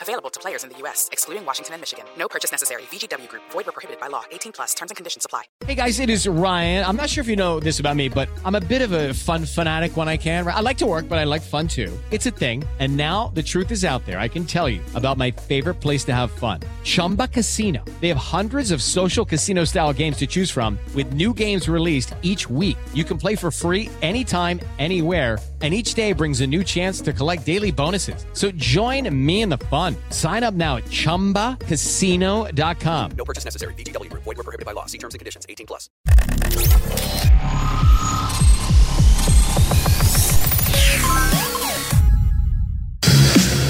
Available to players in the U.S., excluding Washington and Michigan. No purchase necessary. VGW Group. Void where prohibited by law. 18 plus. Terms and conditions apply. Hey, guys, it is Ryan. I'm not sure if you know this about me, but I'm a bit of a fun fanatic when I can. I like to work, but I like fun, too. It's a thing. And now the truth is out there. I can tell you about my favorite place to have fun. Chumba Casino. They have hundreds of social casino-style games to choose from with new games released each week. You can play for free anytime, anywhere and each day brings a new chance to collect daily bonuses. So join me in the fun. Sign up now at ChumbaCasino.com. No purchase necessary. VGW Group. Void where prohibited by law. See terms and conditions. 18 plus.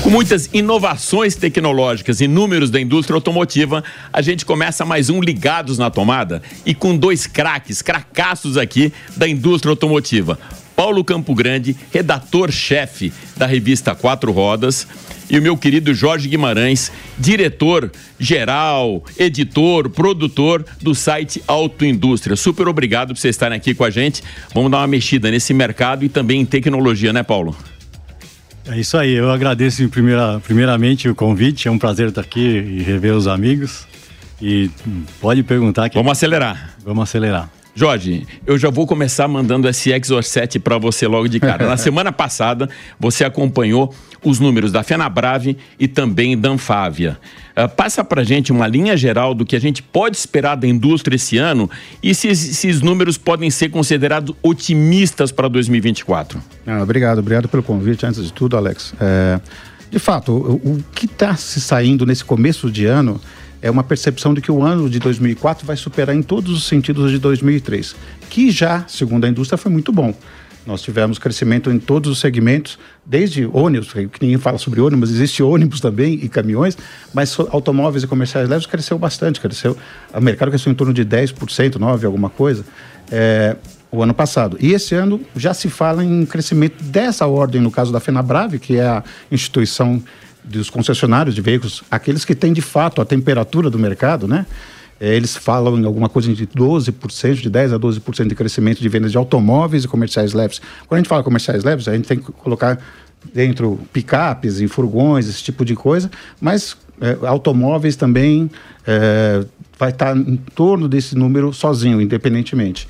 Com muitas inovações tecnológicas e números da indústria automotiva, a gente começa mais um Ligados na Tomada e com dois craques, cracaços aqui da indústria automotiva. Paulo Campo Grande, redator-chefe da revista Quatro Rodas, e o meu querido Jorge Guimarães, diretor geral, editor, produtor do site Autoindústria. Super obrigado por vocês estarem aqui com a gente. Vamos dar uma mexida nesse mercado e também em tecnologia, né, Paulo? É isso aí, eu agradeço primeira, primeiramente o convite, é um prazer estar aqui e rever os amigos. E pode perguntar que. Vamos acelerar. Vamos acelerar. Jorge, eu já vou começar mandando esse Exor 7 para você logo de cara. Na semana passada, você acompanhou os números da Fenabrave e também da Anfávia. Uh, passa para gente uma linha geral do que a gente pode esperar da indústria esse ano e se esses números podem ser considerados otimistas para 2024. Ah, obrigado, obrigado pelo convite, antes de tudo, Alex. É, de fato, o, o que está se saindo nesse começo de ano é uma percepção de que o ano de 2004 vai superar em todos os sentidos de 2003, que já, segundo a indústria, foi muito bom. Nós tivemos crescimento em todos os segmentos, desde ônibus, que ninguém fala sobre ônibus, existe ônibus também e caminhões, mas automóveis e comerciais leves cresceu bastante, cresceu, o mercado cresceu em torno de 10%, 9%, alguma coisa, é, o ano passado. E esse ano já se fala em crescimento dessa ordem, no caso da FenaBrave, que é a instituição dos concessionários de veículos, aqueles que têm de fato a temperatura do mercado, né? É, eles falam em alguma coisa de 12%, de 10% a 12% de crescimento de vendas de automóveis e comerciais leves. Quando a gente fala comerciais leves, a gente tem que colocar dentro picapes e furgões, esse tipo de coisa, mas é, automóveis também é, vai estar em torno desse número sozinho, independentemente.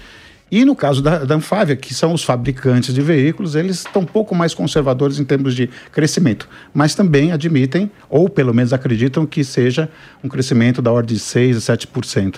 E no caso da, da Anfávia, que são os fabricantes de veículos, eles estão um pouco mais conservadores em termos de crescimento, mas também admitem, ou pelo menos acreditam, que seja um crescimento da ordem de 6% a 7%.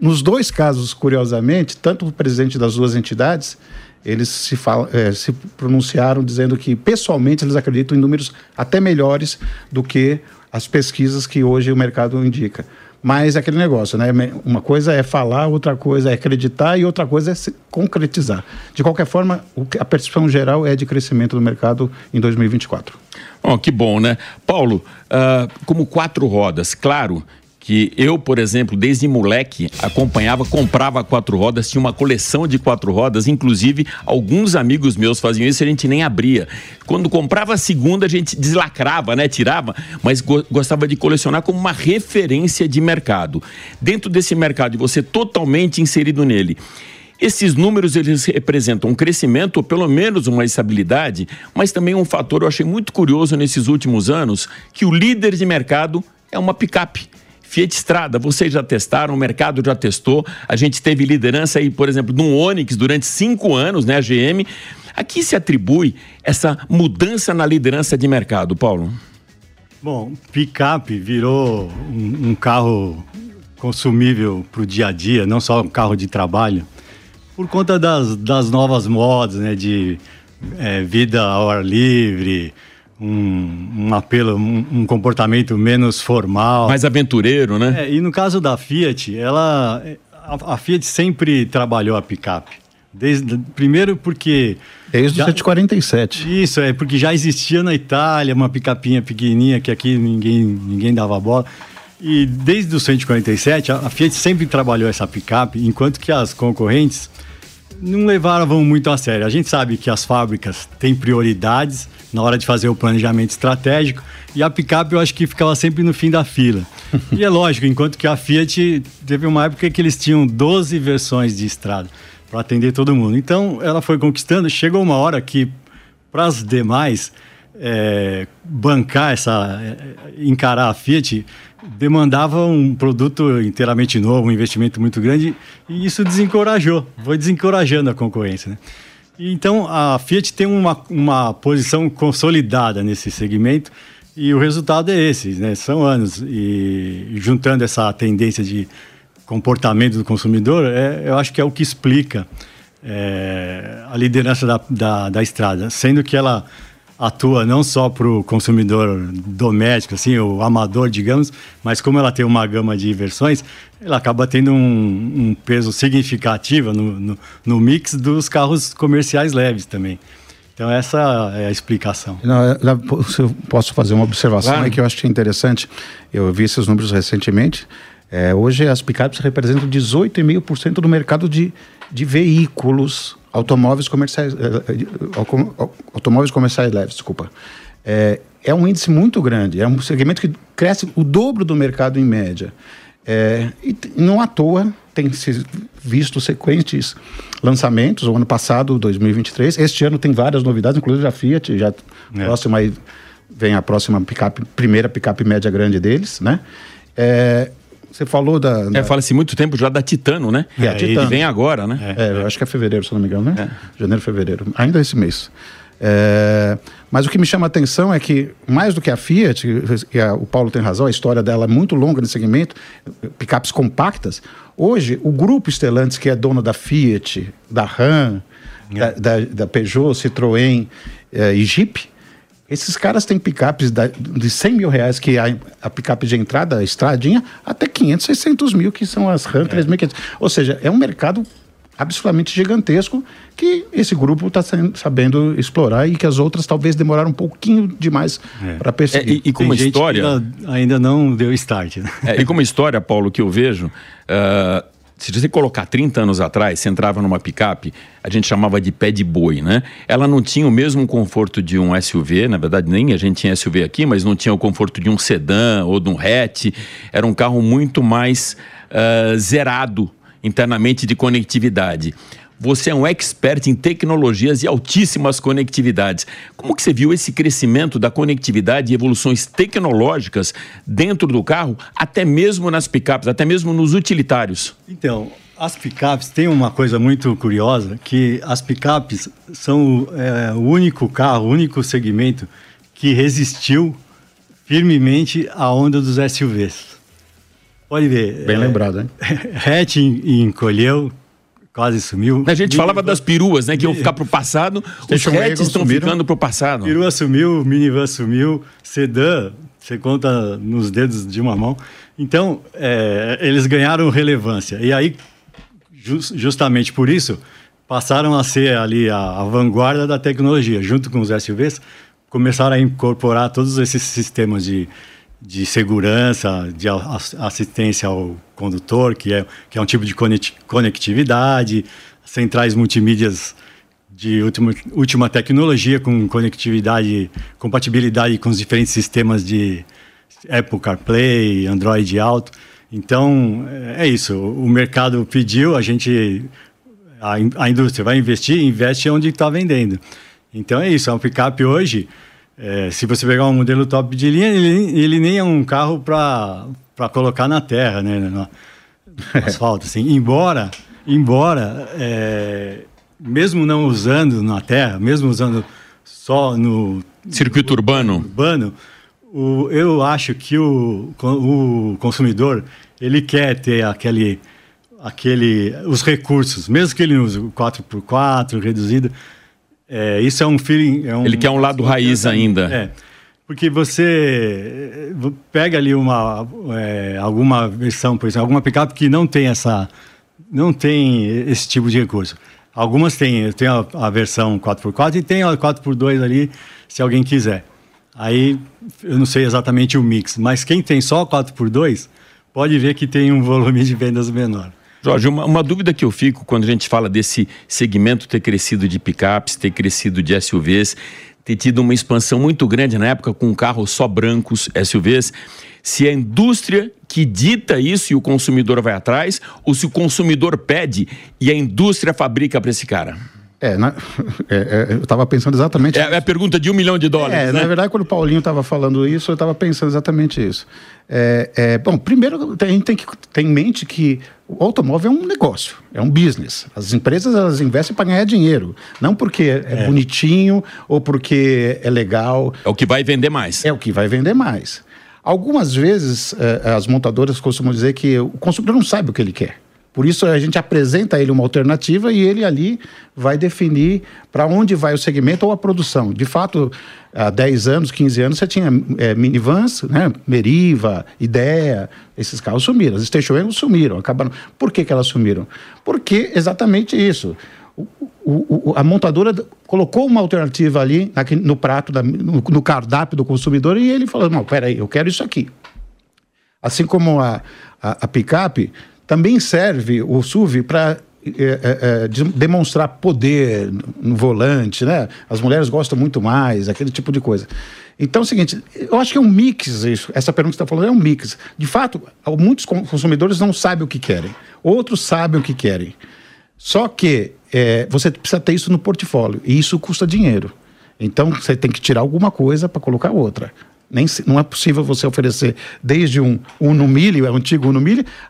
Nos dois casos, curiosamente, tanto o presidente das duas entidades, eles se, falam, é, se pronunciaram dizendo que, pessoalmente, eles acreditam em números até melhores do que as pesquisas que hoje o mercado indica. Mas é aquele negócio, né? Uma coisa é falar, outra coisa é acreditar e outra coisa é se concretizar. De qualquer forma, a percepção geral é de crescimento do mercado em 2024. Oh, que bom, né? Paulo, uh, como quatro rodas, claro que eu, por exemplo, desde moleque, acompanhava, comprava quatro rodas, tinha uma coleção de quatro rodas, inclusive alguns amigos meus faziam isso e a gente nem abria. Quando comprava a segunda, a gente deslacrava, né? Tirava, mas go gostava de colecionar como uma referência de mercado. Dentro desse mercado, você totalmente inserido nele. Esses números eles representam um crescimento, ou pelo menos uma estabilidade, mas também um fator eu achei muito curioso nesses últimos anos, que o líder de mercado é uma picape. Fiat Strada, vocês já testaram, o mercado já testou. A gente teve liderança aí, por exemplo, no Onix durante cinco anos, né, a GM. A que se atribui essa mudança na liderança de mercado, Paulo? Bom, picape virou um, um carro consumível para o dia a dia, não só um carro de trabalho, por conta das, das novas modas, né? De é, vida ao ar livre, um, um apelo, um, um, comportamento menos formal. Mais aventureiro, né? É, e no caso da Fiat, ela, a, a Fiat sempre trabalhou a picape. Desde, primeiro porque... Desde já, o 147. Isso, é porque já existia na Itália uma picapinha pequenininha que aqui ninguém, ninguém dava bola. E desde o 147, a, a Fiat sempre trabalhou essa picape, enquanto que as concorrentes não levavam muito a sério. A gente sabe que as fábricas têm prioridades na hora de fazer o planejamento estratégico e a picape eu acho que ficava sempre no fim da fila. e é lógico, enquanto que a Fiat teve uma época que eles tinham 12 versões de estrada para atender todo mundo. Então ela foi conquistando, chegou uma hora que para as demais é, bancar essa, é, encarar a Fiat demandava um produto inteiramente novo, um investimento muito grande, e isso desencorajou, foi desencorajando a concorrência. Né? Então, a Fiat tem uma, uma posição consolidada nesse segmento, e o resultado é esse, né? são anos, e juntando essa tendência de comportamento do consumidor, é, eu acho que é o que explica é, a liderança da, da, da estrada, sendo que ela atua não só para o consumidor doméstico, assim, o amador, digamos, mas como ela tem uma gama de versões, ela acaba tendo um, um peso significativo no, no, no, mix dos carros comerciais leves também. Então essa é a explicação. Não, eu posso fazer uma observação claro. que eu acho interessante. Eu vi esses números recentemente. É, hoje as picapes representam 18,5% do mercado de, de veículos automóveis comerciais, eh, eh, automóveis comerciais leves, desculpa. É, é um índice muito grande, é um segmento que cresce o dobro do mercado em média. É, e não à toa tem se visto sequentes lançamentos, o ano passado, 2023. Este ano tem várias novidades, inclusive a Fiat, já é. próxima aí vem a próxima picape, primeira picape média grande deles, né? É, você falou da. da... É, fala-se muito tempo já da Titano, né? É, a Titano. vem agora, né? É, eu acho que é fevereiro, se não me engano, né? É. Janeiro, fevereiro. Ainda esse mês. É, mas o que me chama a atenção é que, mais do que a Fiat, e a, o Paulo tem razão, a história dela é muito longa nesse segmento, picapes compactas. Hoje, o grupo Stellantis, que é dono da Fiat, da Ram, é. da, da, da, Peugeot, Citroën é, e Jeep, esses caras têm picapes da, de 100 mil reais, que é a, a picape de entrada, a estradinha, até 500, 600 mil, que são as RAM é. 3.500. Ou seja, é um mercado absolutamente gigantesco que esse grupo está sabendo explorar e que as outras talvez demoraram um pouquinho demais é. para perceber. É, e, e, como Tem história ainda não deu start. Né? É, e como história, Paulo, que eu vejo, uh, se você colocar 30 anos atrás, você entrava numa picape, a gente chamava de pé de boi, né? Ela não tinha o mesmo conforto de um SUV, na verdade nem a gente tinha SUV aqui, mas não tinha o conforto de um sedã ou de um hatch. Era um carro muito mais uh, zerado internamente de conectividade. Você é um expert em tecnologias e altíssimas conectividades. Como que você viu esse crescimento da conectividade e evoluções tecnológicas dentro do carro, até mesmo nas picapes, até mesmo nos utilitários? Então, as picapes têm uma coisa muito curiosa, que as picapes são é, o único carro, o único segmento que resistiu firmemente à onda dos SUVs. Pode ver. Bem é, lembrado, hein? Hatch encolheu, quase sumiu. A gente falava das peruas, né? Que iam ficar para o passado. Os hatches estão ficando para o passado. Perua sumiu, minivan sumiu, sedã, você conta nos dedos de uma mão. Então, é, eles ganharam relevância. E aí, justamente por isso, passaram a ser ali a, a vanguarda da tecnologia. Junto com os SUVs, começaram a incorporar todos esses sistemas de de segurança, de assistência ao condutor, que é, que é um tipo de conectividade, centrais multimídias de última, última tecnologia com conectividade, compatibilidade com os diferentes sistemas de Apple CarPlay, Android Auto. Então, é isso. O mercado pediu, a gente, a, a indústria vai investir, investe onde está vendendo. Então, é isso. A picape hoje é, se você pegar um modelo top de linha, ele, ele nem é um carro para colocar na terra, né? No, asfalto, assim. Embora, embora é, mesmo não usando na terra, mesmo usando só no circuito urbano, urbano o, eu acho que o, o consumidor ele quer ter aquele, aquele, os recursos, mesmo que ele use o 4x4 reduzido, é, isso é um feeling. É um, ele quer um lado raiz ainda. É. Porque você eh, pega ali uma, é, alguma versão, por exemplo, alguma picape que não tem essa, não tem esse tipo de recurso. Algumas têm, tem a, a versão 4x4 e tem a 4x2 ali, se alguém quiser. Aí eu não sei exatamente o mix, mas quem tem só 4x2 pode ver que tem um volume de vendas menor. Jorge, uma, uma, dúvida que eu fico quando a gente fala desse segmento ter crescido de picapes, ter crescido de SUVs, ter tido uma expansão muito grande na época com carros só brancos, SUVs, se é a indústria que dita isso e o consumidor vai atrás, ou se o consumidor pede e a indústria fabrica para esse cara? É, na, é, é, eu estava pensando exatamente. É, é, a pergunta de um milhão de dólares. É, né? na verdade, quando o Paulinho estava falando isso, eu estava pensando exatamente isso. É, é, bom, primeiro a gente tem que ter em mente que o automóvel é um negócio, é um business. As empresas elas investem para ganhar dinheiro, não porque é, bonitinho ou porque é legal. É o que vai vender mais. É o que vai vender mais. Algumas vezes as montadoras costumam dizer que o consumidor não sabe o que ele quer. Por isso a gente apresenta a ele uma alternativa e ele ali vai definir para onde vai o segmento ou a produção. De fato, há 10 anos, 15 anos, você tinha é, minivans, né? Meriva, Ideia, esses carros sumiram. As station wagons sumiram, acabaram. Por que, que elas sumiram? Porque exatamente isso. O, o, a montadora colocou uma alternativa ali no prato, da, no, no, cardápio do consumidor e ele falou: não, peraí, eu quero isso aqui. Assim como a, a, a picape também serve o SUV para é, é, demonstrar poder no volante, né? As mulheres gostam muito mais, aquele tipo de coisa. Então é o seguinte, eu acho que é um mix isso. Essa pergunta que você está falando é um mix. De fato, muitos consumidores não sabem o que querem, outros sabem o que querem. Só que é, você precisa ter isso no portfólio e isso custa dinheiro. Então você tem que tirar alguma coisa para colocar outra. Nem, não é possível você oferecer desde um Uno Mille, o antigo Uno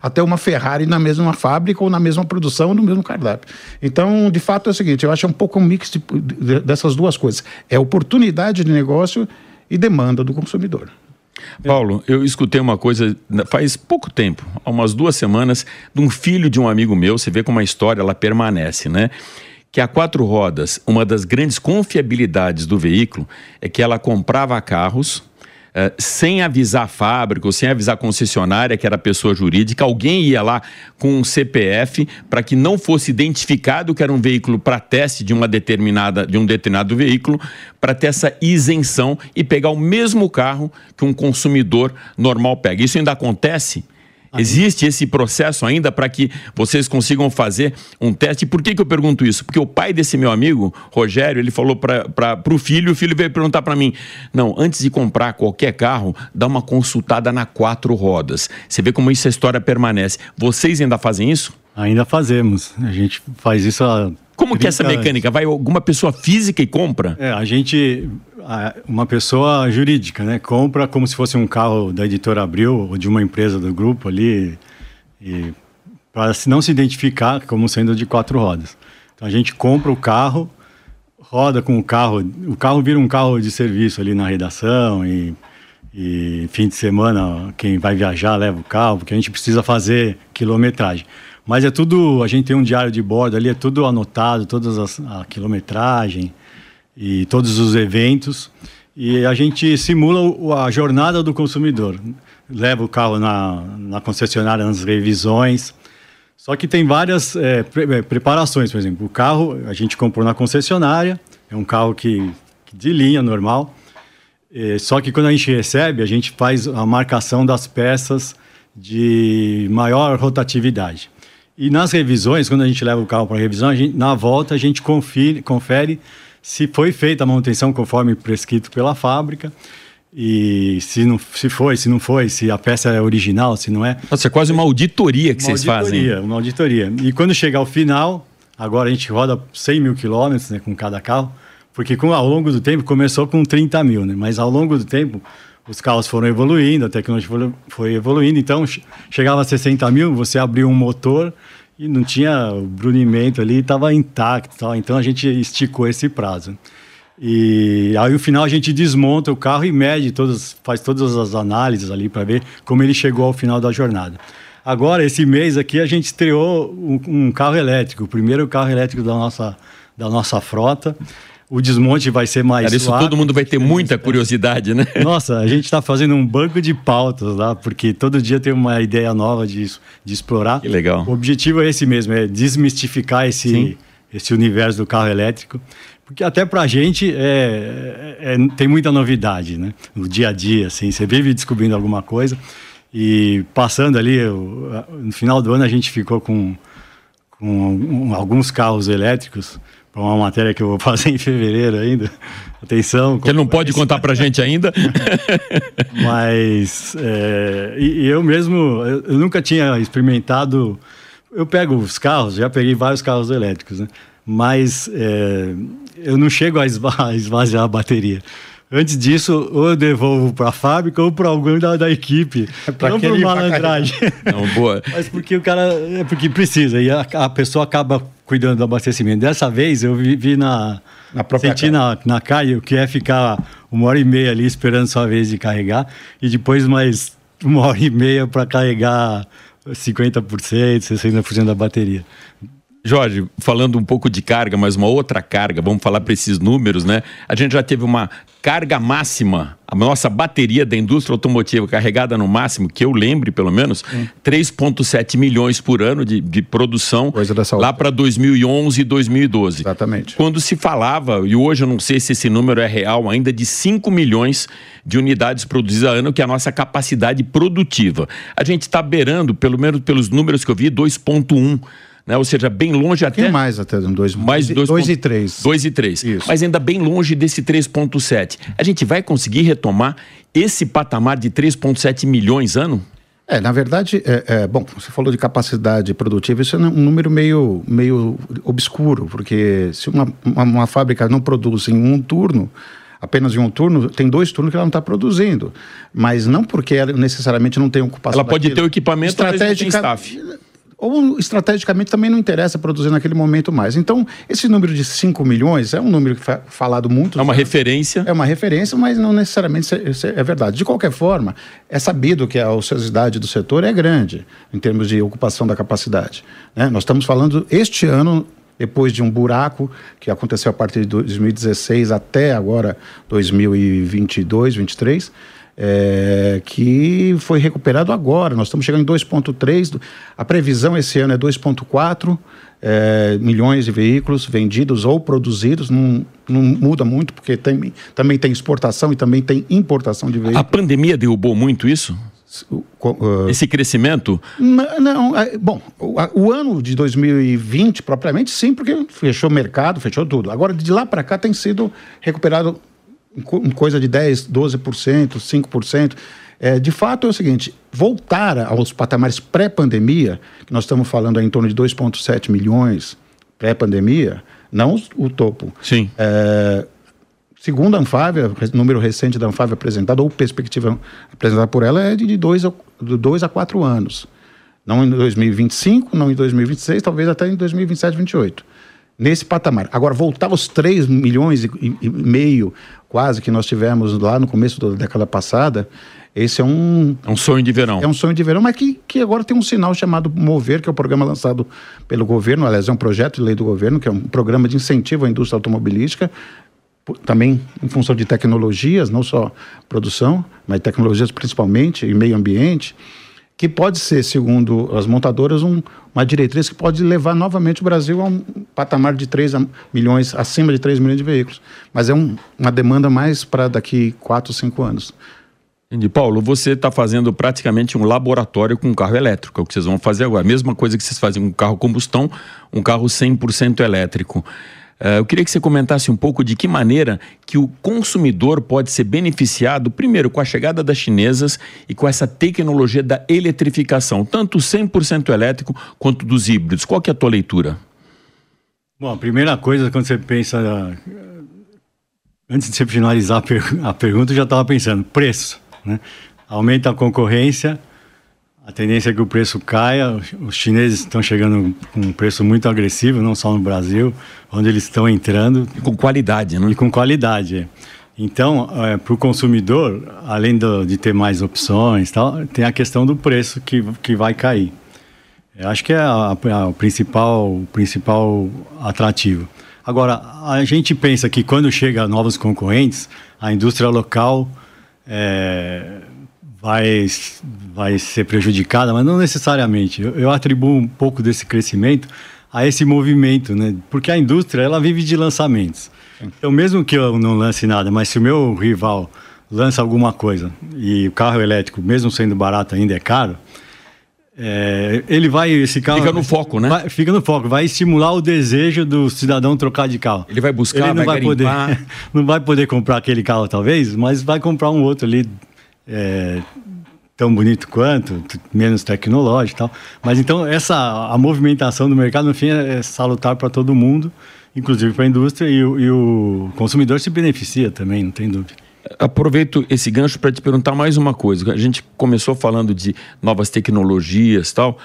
até uma Ferrari na mesma fábrica ou na mesma produção ou no mesmo cardápio. Então, de fato, é o seguinte, eu acho um pouco um mix de, de, dessas duas coisas. É oportunidade de negócio e demanda do consumidor. Paulo, eu escutei uma coisa faz pouco tempo, há umas duas semanas, de um filho de um amigo meu, você vê como a história ela permanece, né? que a quatro rodas, uma das grandes confiabilidades do veículo é que ela comprava carros uh, sem avisar a fábrica ou sem avisar a concessionária, que era pessoa jurídica, alguém ia lá com um CPF para que não fosse identificado que era um veículo para teste de uma determinada de um determinado veículo, para ter essa isenção e pegar o mesmo carro que um consumidor normal pega. Isso ainda acontece? Existe esse processo ainda para que vocês consigam fazer um teste. Por que, que eu pergunto isso? Porque o pai desse meu amigo, Rogério, ele falou para o filho, o filho veio perguntar para mim: não, antes de comprar qualquer carro, dá uma consultada na quatro rodas. Você vê como isso a história permanece. Vocês ainda fazem isso? Ainda fazemos. A gente faz isso há como que é essa mecânica? Vai alguma pessoa física e compra? É, a gente, uma pessoa jurídica, né? Compra como se fosse um carro da editora Abril ou de uma empresa do grupo ali, para não se identificar como sendo de quatro rodas. Então a gente compra o carro, roda com o carro, o carro vira um carro de serviço ali na redação e, e fim de semana quem vai viajar leva o carro, porque a gente precisa fazer quilometragem. Mas é tudo, a gente tem um diário de bordo ali, é tudo anotado, toda a quilometragem e todos os eventos. E a gente simula a jornada do consumidor. Leva o carro na, na concessionária nas revisões. Só que tem várias é, pre é, preparações, por exemplo. O carro a gente comprou na concessionária, é um carro que, que de linha normal. É, só que quando a gente recebe, a gente faz a marcação das peças de maior rotatividade. E nas revisões, quando a gente leva o carro para revisão, gente, na volta a gente confere, confere se foi feita a manutenção conforme prescrito pela fábrica e se não se foi, se não foi, se a peça é original, se não é. Nossa, é quase uma auditoria que uma vocês auditoria, fazem. Uma auditoria. E quando chegar ao final, agora a gente roda 100 mil quilômetros né, com cada carro, porque com, ao longo do tempo começou com 30 mil, né, mas ao longo do tempo os carros foram evoluindo, a tecnologia foi evoluindo, então chegava a 60 mil, você abriu um motor e não tinha o brunimento ali, estava intacto, tal, então a gente esticou esse prazo. E aí no final a gente desmonta o carro e mede todas, faz todas as análises ali para ver como ele chegou ao final da jornada. Agora, esse mês aqui, a gente estreou um, um carro elétrico, o primeiro carro elétrico da nossa, da nossa frota. O desmonte vai ser mais Cara, isso suave. todo mundo vai ter muita curiosidade, né? Nossa, a gente está fazendo um banco de pautas lá, porque todo dia tem uma ideia nova de, de explorar. Que legal. O objetivo é esse mesmo, é desmistificar esse, esse universo do carro elétrico. Porque até para a gente é, é, tem muita novidade, né? No dia a dia, assim, você vive descobrindo alguma coisa. E passando ali, no final do ano a gente ficou com, com alguns carros elétricos para uma matéria que eu vou fazer em fevereiro ainda. Atenção. Que ele não pode contar para gente ainda. Mas é, e, e, eu mesmo, eu, eu, nunca tinha experimentado. Eu pego os carros, já peguei vários carros elétricos, né? Mas é, eu não chego a, esva a esvaziar a bateria. Antes disso, ou eu devolvo para a fábrica ou para alguém da, da equipe. É não por malandragem. Não, boa. Mas porque o cara. É porque precisa. E a, a pessoa acaba cuidando do abastecimento. Dessa vez eu vi, na. Na própria senti na, na caia o que é ficar uma hora e meia ali esperando sua vez de carregar. E depois mais uma hora e meia para carregar 50%, 60% da bateria. Jorge, falando um pouco de carga, mas uma outra carga, vamos falar para esses números, né? A gente já teve uma carga máxima, a nossa bateria da indústria automotiva carregada no máximo, que eu lembre pelo menos, 3,7 milhões por ano de, de produção lá para 2011 e 2012. Exatamente. Quando se falava, e hoje eu não sei se esse número é real ainda, de 5 milhões de unidades produzidas a ano, que é a nossa capacidade produtiva. A gente está beirando, pelo menos pelos números que eu vi, 2,1 né? Ou seja, bem longe até. Tem mais até, dois, mais dois, dois e três. Dois e três. Isso. Mas ainda bem longe desse 3,7. A gente vai conseguir retomar esse patamar de 3,7 milhões ano? É, na verdade, é, é, bom, você falou de capacidade produtiva, isso é um número meio, meio obscuro, porque se uma, uma, uma fábrica não produz em um turno, apenas em um turno, tem dois turnos que ela não está produzindo. Mas não porque ela necessariamente não tem ocupação. Ela pode daquilo. ter o equipamento, estratégica, mas não tem staff ou estrategicamente também não interessa produzir naquele momento mais. Então, esse número de 5 milhões é um número que foi falado muito. É uma referência. É uma referência, mas não necessariamente é verdade. De qualquer forma, é sabido que a ociosidade do setor é grande em termos de ocupação da capacidade. Né? Nós estamos falando este ano depois de um buraco que aconteceu a partir de 2016 até agora 2022, 2023, é, que foi recuperado agora. Nós estamos chegando em 2,3. A previsão esse ano é 2,4 é, milhões de veículos vendidos ou produzidos. Não, não muda muito, porque tem, também tem exportação e também tem importação de veículos. A pandemia derrubou muito isso? Uh, Esse crescimento? Não, não é, bom, o, o, ano de 2020, propriamente, sim, porque fechou o mercado, fechou tudo. Agora, de lá para cá, tem sido recuperado coisa de 10%, 12%, 5%. É, de fato é o seguinte, voltar aos patamares pré-pandemia, que nós estamos falando em torno de 2,7 milhões pré-pandemia, não o topo. Sim. É, segundo a Anfávia, número recente da Anfávia apresentado, ou perspectiva apresentada por ela, é de 2 a, dois a 4 anos. Não em 2025, não em 2026, talvez até em 2027, 2028 nesse patamar. Agora, voltar aos 3 milhões e, e, meio quase que nós tivemos lá no começo da década passada, esse é um... É um sonho de verão. É um sonho de verão, mas que, que agora tem um sinal chamado Mover, que é o um programa lançado pelo governo, aliás, é um projeto de lei do governo, que é um programa de incentivo à indústria automobilística, também em função de tecnologias, não só produção, mas tecnologias principalmente, e meio ambiente, que pode ser, segundo as montadoras, um, uma diretriz que pode levar novamente o Brasil a um patamar de 3 milhões, acima de 3 milhões de veículos. Mas é um, uma demanda mais para daqui 4, 5 anos. Entendi. Paulo, você está fazendo praticamente um laboratório com um carro elétrico, é o que vocês vão fazer agora. Mesma coisa que vocês fazem com um carro combustão, um carro 100% elétrico. Uh, eu queria que você comentasse um pouco de que maneira que o consumidor pode ser beneficiado, primeiro, com a chegada das chinesas e com essa tecnologia da eletrificação, tanto 100% elétrico quanto dos híbridos. Qual que é a tua leitura? Bom, a primeira coisa, quando você pensa... Antes de você finalizar a pergunta, eu já estava pensando, preço. Né? Aumenta a concorrência, a tendência é que o preço caia. Os chineses estão chegando com um preço muito agressivo, não só no Brasil, onde eles estão entrando. E com qualidade, né? E com qualidade. Então, é, para o consumidor, além do, de ter mais opções, tal, tem a questão do preço que, que vai cair. Eu acho que é a, a, o, principal, o principal atrativo. Agora, a gente pensa que quando chega novos concorrentes, a indústria local é, vai, vai ser prejudicada, mas não necessariamente. Eu, eu, atribuo um pouco desse crescimento a esse movimento, né? porque a indústria ela vive de lançamentos. Então, mesmo que eu não lance nada, mas se o meu rival lança alguma coisa e o carro elétrico, mesmo sendo barato, ainda é caro, é, ele vai, esse carro. Fica no foco, né? Vai, fica no foco, vai estimular o desejo do cidadão trocar de carro. Ele vai buscar, ele não vai, vai poder, Não vai poder comprar aquele carro, talvez, mas vai comprar um outro ali. É, tão bonito quanto, menos tecnológico e tal. Mas então essa a movimentação do mercado no fim é salutar para todo mundo, inclusive para a indústria e, e, o consumidor se beneficia também, não tem dúvida. Aproveito esse gancho para te perguntar mais uma coisa. A gente começou falando de novas tecnologias tal.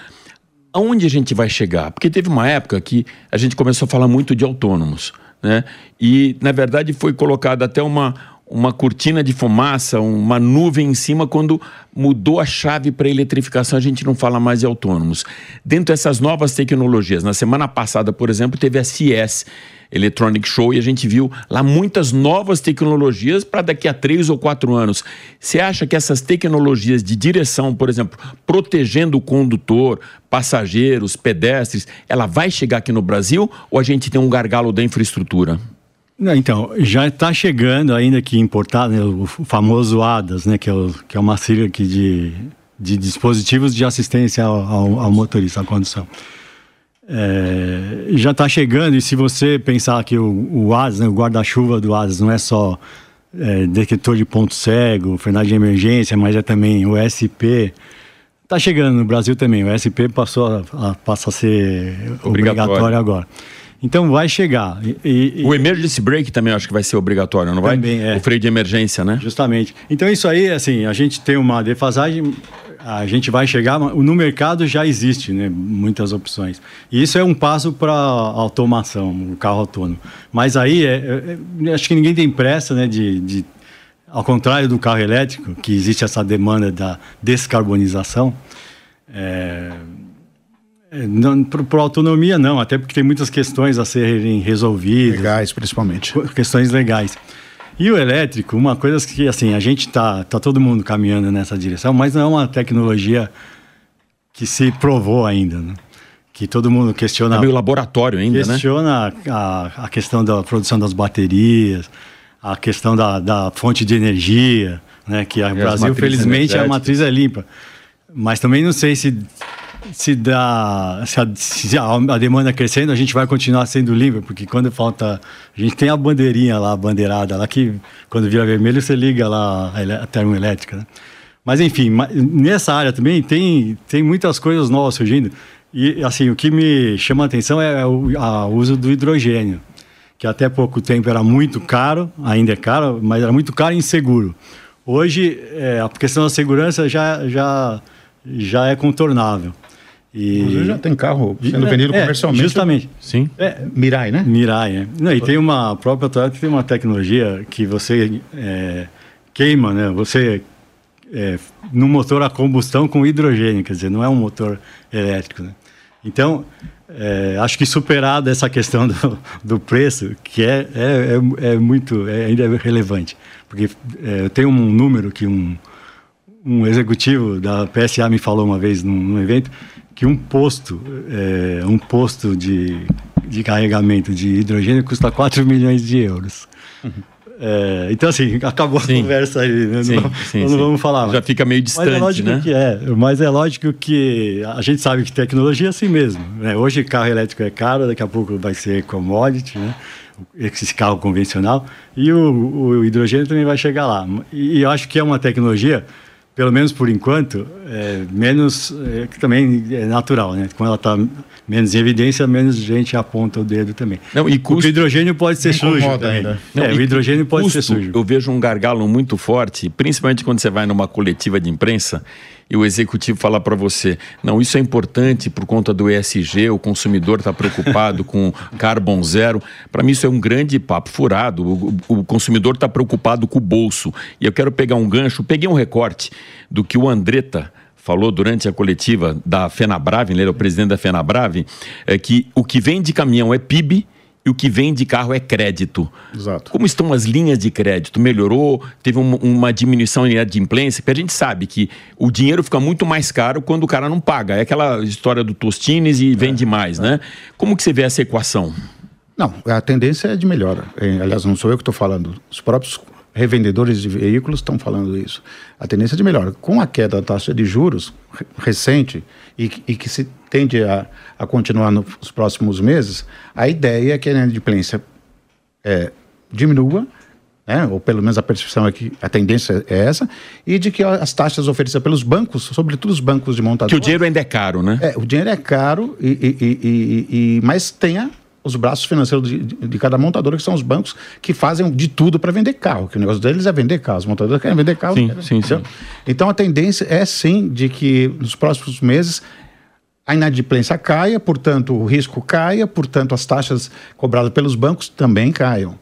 Aonde a gente vai chegar? Porque teve uma época que a gente começou a falar muito de autônomos, né? E na verdade foi colocada até uma uma cortina de fumaça, uma nuvem em cima quando mudou a chave para eletrificação, a gente não fala mais de autônomos. Dentro dessas novas tecnologias, na semana passada, por exemplo, teve a CES Electronic Show e a gente viu lá muitas novas tecnologias para daqui a três ou quatro anos. Você acha que essas tecnologias de direção, por exemplo, protegendo o condutor, passageiros, pedestres, ela vai chegar aqui no Brasil ou a gente tem um gargalo da infraestrutura? Não, então, já está chegando, ainda que importado, né, o famoso ADAS, né, que, é o, que é uma sigla aqui de, de dispositivos de assistência ao, ao, ao motorista, à condução. É, já está chegando, e se você pensar que o, o ASAS, né, o guarda-chuva do ASAS, não é só é, detector de ponto cego, frenagem de emergência, mas é também o SP. Está chegando no Brasil também, o SP passou a, a, passa a ser obrigatório, obrigatório agora. Então vai chegar. E, e, o emergency brake também acho que vai ser obrigatório, não vai? Também é. O freio de emergência, né? Justamente. Então isso aí, assim, a gente tem uma defasagem, a gente vai chegar, no mercado já existe, né, muitas opções. E isso é um passo para automação, o carro autônomo. Mas aí, é, é, acho que ninguém tem pressa, né, de, de, ao contrário do carro elétrico, que existe essa demanda da descarbonização. É, é, não, por, autonomia, não, até porque tem muitas questões a serem resolvidas. Legais, principalmente. Questões legais. E o elétrico, uma coisa que, assim, a gente está tá todo mundo caminhando nessa direção, mas não é uma tecnologia que se provou ainda, né? Que todo mundo questiona... É meio laboratório ainda, questiona né? Questiona a, questão da produção das baterias, a questão da, da fonte de energia, né? Que o Brasil, felizmente, a matriz é limpa. Mas também não sei se se, dá, se, a, se a, a, demanda crescendo, a gente vai continuar sendo livre, porque quando falta. A gente tem a bandeirinha lá, a bandeirada lá, que quando vira vermelho você liga lá a, a termoelétrica. Né? Mas enfim, nessa área também tem, tem muitas coisas novas surgindo. E assim, o que me chama a atenção é o a uso do hidrogênio, que até pouco tempo era muito caro, ainda é caro, mas era muito caro e inseguro. Hoje, é, a questão da segurança já, já, já é contornável. E... Inclusive já tem carro sendo é, vendido é, comercialmente. Justamente. Sim. É, Mirai, né? Mirai, é. Não, e tem uma a própria Toyota tem uma tecnologia que você é, queima, né? Você é, no motor a combustão com hidrogênio, quer dizer, não é um motor elétrico, né? Então, é, acho que superada essa questão do, do preço, que é, é, é, é muito, é, ainda é relevante. Porque é, eu tenho um número que um, um executivo da PSA me falou uma vez num, num evento, que um posto, é, um posto de, de carregamento de hidrogênio custa 4 milhões de euros. Uhum. É, então, assim, acabou sim. a conversa aí, né? sim, não, sim, não vamos falar. Já fica meio distante, mas é lógico né? Que é, mas é lógico que a gente sabe que tecnologia é assim mesmo. Né? Hoje carro elétrico é caro, daqui a pouco vai ser commodity, né? esse carro convencional, e o, o hidrogênio também vai chegar lá. E, e eu acho que é uma tecnologia pelo menos por enquanto, é, menos, é, que também é natural, né? Quando ela está menos em evidência, menos gente aponta o dedo também. Não, e custo, o hidrogênio pode ser sujo também. Ainda. Não, é, o hidrogênio pode custo, ser sujo. Eu vejo um gargalo muito forte, principalmente quando você vai numa coletiva de imprensa e o executivo fala para você: não, isso é importante por conta do ESG, o consumidor está preocupado com carbon zero. Para mim, isso é um grande papo furado. O, o consumidor está preocupado com o bolso. E eu quero pegar um gancho, peguei um recorte do que o Andretta falou durante a coletiva da FenaBrave, ele era o presidente da FenaBrave, é que o que vem de caminhão é PIB e o que vem de carro é crédito. Exato. Como estão as linhas de crédito? Melhorou? Teve um, uma diminuição em adimplência? Porque a gente sabe que o dinheiro fica muito mais caro quando o cara não paga. É aquela história do Tostines e vende mais, né? Como que você vê essa equação? Não, a tendência é de melhora. Eh, Aliás, não sou eu que estou falando. Os próprios revendedores de veículos estão falando isso. A tendência é de melhora. Com a queda da taxa de juros re- recente e, que- e que se tende a, a continuar nos próximos meses, a ideia é que a inadimplência é, diminua, né? ou pelo menos a percepção é que a tendência é essa, e de que as taxas oferecidas pelos bancos, sobretudo os bancos de montador... Que o dinheiro ainda é caro, né? É, o dinheiro é caro, e, e- e- e- e- mas tenha os braços financeiros de, de- cada montadora, que são os bancos que fazem de tudo para vender carro. Que o negócio deles é vender carro. Os montadores querem vender carro. Sim, querem- sim, sim. Então a tendência é sim de que nos próximos meses a inadimplência caia, portanto o risco caia, portanto as taxas cobradas pelos bancos também caiam.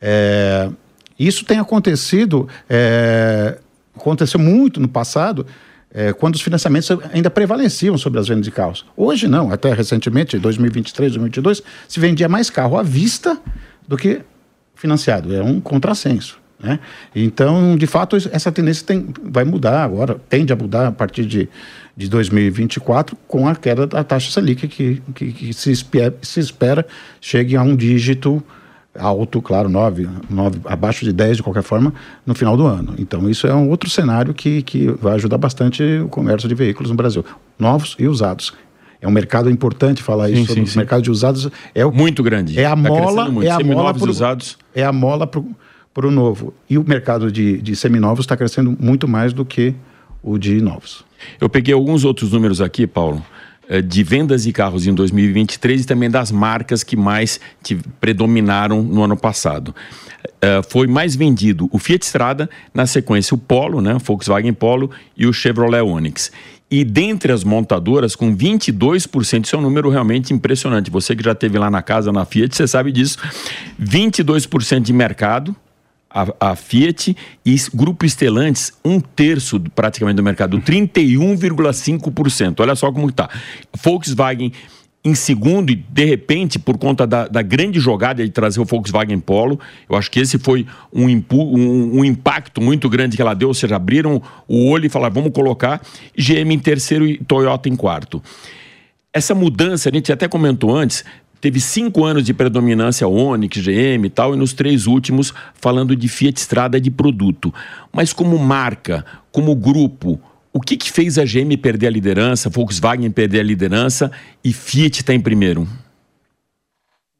É, isso tem acontecido, é, aconteceu muito no passado, é, quando os financiamentos ainda prevaleciam sobre as vendas de carros. Hoje não, até recentemente, 2023, 2022, se vendia mais carro à vista do que financiado. É um contrassenso. Né? Então, de fato, essa tendência tem, vai mudar agora, tende a mudar a partir de, de 2024, com a queda da taxa Selic, que, que, que se, se espera chegue a um dígito alto, claro, 9, 9, abaixo de 10 de qualquer forma, no final do ano. Então, isso é um outro cenário que, que vai ajudar bastante o comércio de veículos no Brasil, novos e usados. É um mercado importante falar Sim, isso sim, sim. o mercado de usados. É o Muito grande. é a Tá mola, crescendo muito. é a mola pro, usados. é a mola para o novo. E o mercado de, de seminovos está crescendo muito mais do que o de novos. Eu peguei alguns outros números aqui, Paulo, de vendas de carros em 2023 e também das marcas que mais predominaram no ano passado. Eh, foi mais vendido o Fiat Strada, na sequência o Polo, né, Volkswagen Polo e o Chevrolet Onix. E dentre as montadoras, com 22%, isso é um número realmente impressionante. Você que já esteve lá na casa, na Fiat, você sabe disso. 22% de mercado, a, a Fiat e Grupo Estelantes, um terço praticamente do mercado, 31,5%. Olha só como está. Volkswagen em segundo, e de repente, por conta da, da grande jogada de trazer o Volkswagen Polo, eu acho que esse foi um, impu- um- um impacto muito grande que ela deu, ou seja, abriram o olho e falaram, vamos colocar GM em terceiro e Toyota em quarto. Essa mudança, a gente até comentou antes, teve cinco anos de predominância Onix, GM e tal, e nos três últimos falando de Fiat Strada de produto. Mas como marca, como grupo, o que, que fez a GM perder a liderança, Volkswagen perder a liderança e Fiat está em primeiro?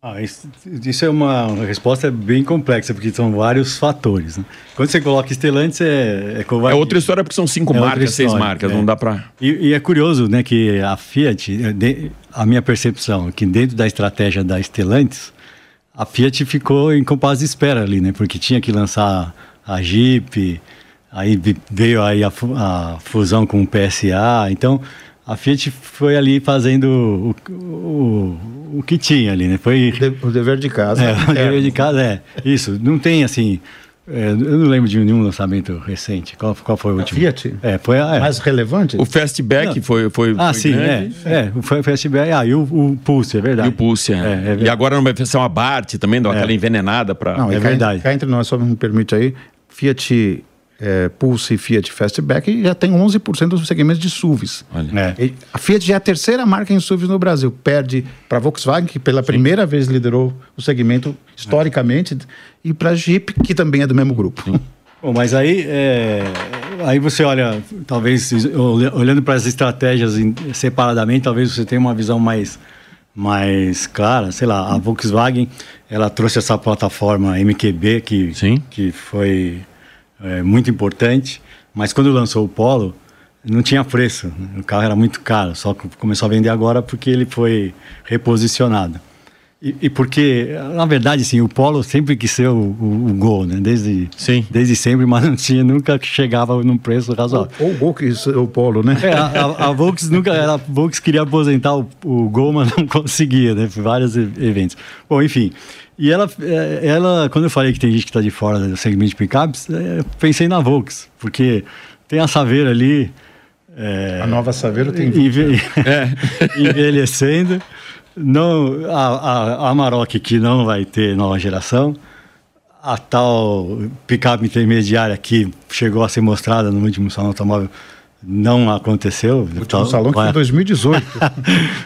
Ah, isso, isso é uma resposta bem complexa, porque são vários fatores. né? Quando você coloca Stellantis, é, é covardia. É outra história porque são cinco É marcas, seis história, marcas, é. não dá para... E, e é curioso, né, que a Fiat, de- a minha percepção, é que dentro da estratégia da Stellantis, a Fiat ficou em compasso de espera ali, né, porque tinha que lançar a Jeep, aí veio aí a, a fusão com o PSA, então a Fiat foi ali fazendo o, o, o que tinha ali, né, foi o dever de casa. é, o dever de casa é isso. Não tem assim. é, eu não lembro de nenhum lançamento recente. Qual, qual foi o último? Fiat? É, foi a. é. mais relevante? O Fastback Não. foi, foi, ah, foi sim, grande. é. É, foi o Fastback. Ah, e o, o Pulse, é verdade. E o Pulse, é. É, é e agora não vai ser uma Bart também, dá aquela envenenada para... Não, é verdade. Cá entre nós, só me permite aí, Fiat é, Pulse e Fiat Fastback já tem 11% dos segmentos de SUVs. É. E A Fiat já é a terceira marca em SUVs no Brasil. Perde para a Volkswagen, que pela primeira vez liderou o segmento historicamente, e para a Jeep, que também é do mesmo grupo. Bom, mas aí, é, aí você olha, talvez olha- olhando para as estratégias separadamente, talvez você tenha uma visão mais, mais clara. Sei lá, a Volkswagen, ela trouxe essa plataforma MQB que, Sim. que foi é, muito importante. Mas quando lançou o Polo, não tinha preço. O carro era muito caro, só começou a vender agora porque ele foi reposicionado. E, e, porque, na verdade, assim, o Polo sempre quis ser o, o, o, Gol, né? Desde, Sim. desde sempre, mas não tinha, nunca chegava num preço razoável. Ou, o Gol quis o Polo, né? É, a, a, a Volks nunca, a Volks queria aposentar o, o Gol, mas não conseguia, né? Vários eventos. Bom, enfim. E ela, é, ela, quando eu falei que tem gente que está de fora do segmento de picapes, é, pensei na Volks, porque tem a Saveira ali. É, a nova Saveira tem. Enve... É. envelhecendo não, a, a, a Amarok que não vai ter nova geração, a tal picape intermediária que chegou a ser mostrada no último salão automóvel não aconteceu. O último então, salão vai, que foi 2018.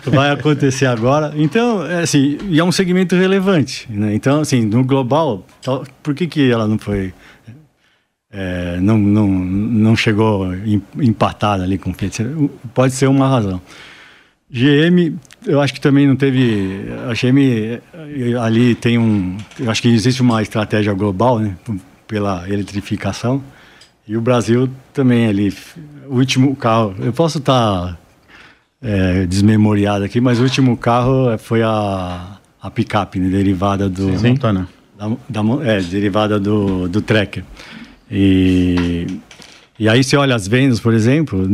vai acontecer agora. Então, é assim, e é um segmento relevante. Né? Então, assim, no global, por que, que ela não foi... É, não, não, não chegou empatada ali com o Fiat? Pode ser uma razão. GM, eu acho que também não teve. A GM ali tem um. Eu acho que existe uma estratégia global, né? Pela eletrificação. E o Brasil também ali. O último carro. Eu posso estar tá, é, desmemoriado aqui, mas o último carro foi a, a picape, né, derivada do. Sim, Montana. Da, da, é, derivada do, do Tracker. E, e aí você olha as vendas, por exemplo,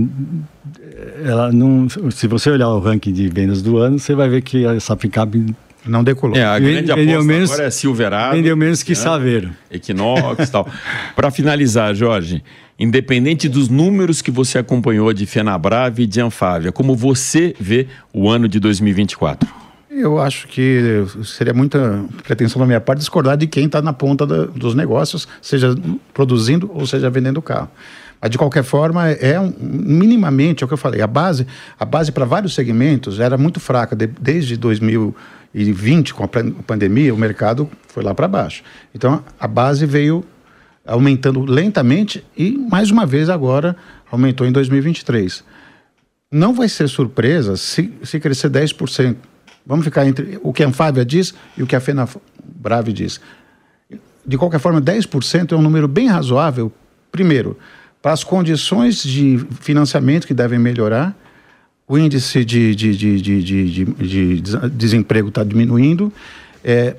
ela não, se você olhar o ranking de vendas do ano, você vai ver que essa picape não decolou. É, a grande vendeu aposta menos, agora é Silverado. Vendeu menos que né? Saveiro. Equinox e tal. Para finalizar, Jorge, independente dos números que você acompanhou de Fenabrave e de Anfávia, como você vê o ano de 2024? Eu acho que seria muita pretensão da minha parte discordar de quem está na ponta da, dos negócios, seja produzindo ou seja vendendo carro. Mas, de qualquer forma, é um, minimamente, é o que eu falei, a base, a base para vários segmentos era muito fraca. De, desde 2020, com a pandemia, o mercado foi lá para baixo. Então, a base veio aumentando lentamente e, mais uma vez, agora aumentou em 2023. Não vai ser surpresa se, se crescer 10%. Vamos ficar entre o que a Anfávia diz e o que a FenaBrave diz. De qualquer forma, 10% é um número bem razoável, primeiro, para as condições de financiamento que devem melhorar, o índice de, de, de, de desemprego está diminuindo, é,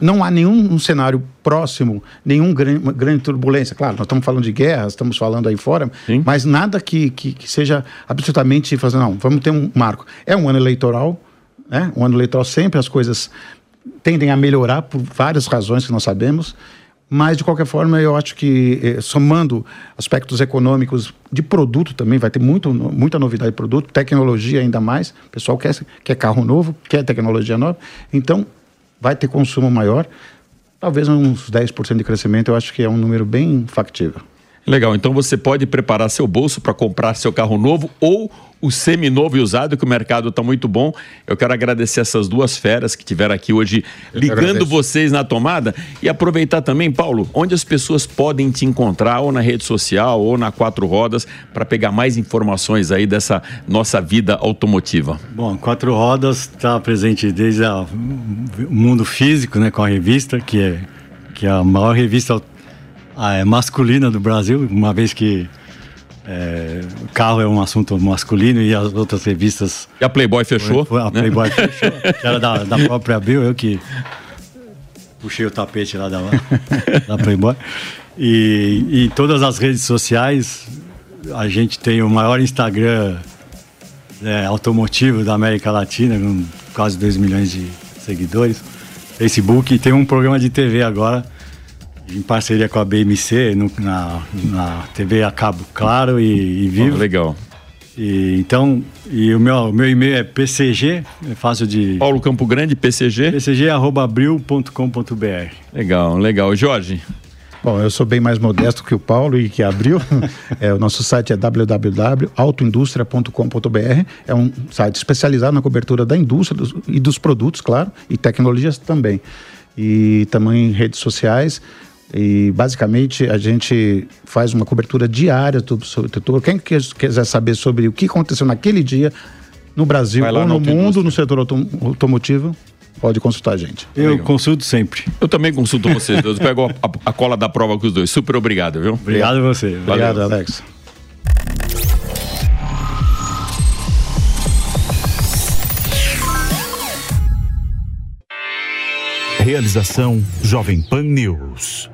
não há nenhum cenário próximo, nenhum grande, grande turbulência. Claro, nós estamos falando de guerra, estamos falando aí fora, Sim. mas nada que, que, que, seja absolutamente fazer, não, vamos ter um marco. É um ano eleitoral, né? um ano eleitoral sempre as coisas tendem a melhorar por várias razões que nós sabemos. Mas, de qualquer forma, eu acho que, eh, somando aspectos econômicos de produto também, vai ter muito, muita novidade de produto, tecnologia ainda mais. O pessoal quer, quer carro novo, quer tecnologia nova. Então, vai ter consumo maior. Talvez uns 10% de crescimento, eu acho que é um número bem factível. Legal, então você pode preparar seu bolso para comprar seu carro novo ou o semi-novo e usado, que o mercado está muito bom. Eu quero agradecer essas duas feras que tiveram aqui hoje ligando vocês na tomada e aproveitar também, Paulo, onde as pessoas podem te encontrar, ou na rede social, ou na Quatro Rodas, para pegar mais informações aí dessa nossa vida automotiva. Bom, Quatro Rodas está presente desde o mundo físico, né, com a revista, que é, que é a maior revista ah, masculina do Brasil, uma vez que é, carro é um assunto masculino e as outras revistas. E a Playboy fechou? Foi, a né? Playboy fechou. Que era da, da própria Bill, eu que puxei o tapete lá da, da Playboy. E, e em todas as redes sociais, a gente tem o maior Instagram é, automotivo da América Latina, com quase 2 milhões de seguidores. Facebook, e tem um programa de TV agora em parceria com a BMC, no, na, na TV a cabo claro e, e vivo. Oh, legal. E, então, e o meu, meu e-mail é pcg, é fácil de... Paulo Campo Grande, pcg? pcg.abril.com.br Legal, legal. Jorge? Bom, eu sou bem mais modesto que o Paulo e que abriu. é, o nosso site é www.autoindustria.com.br. É um site especializado na cobertura da indústria dos, e dos produtos, claro, e tecnologias também. E também redes sociais. E basicamente a gente faz uma cobertura diária do setor. Quem quiser saber sobre o que aconteceu naquele dia no Brasil ou no, no mundo, no setor automotivo, pode consultar a gente. Eu Legal. consulto sempre. Eu também consulto vocês dois. Eu pego a, a cola da prova com os dois. Super obrigado, viu? Obrigado a você. Obrigado, Alex. Realização Jovem Pan News.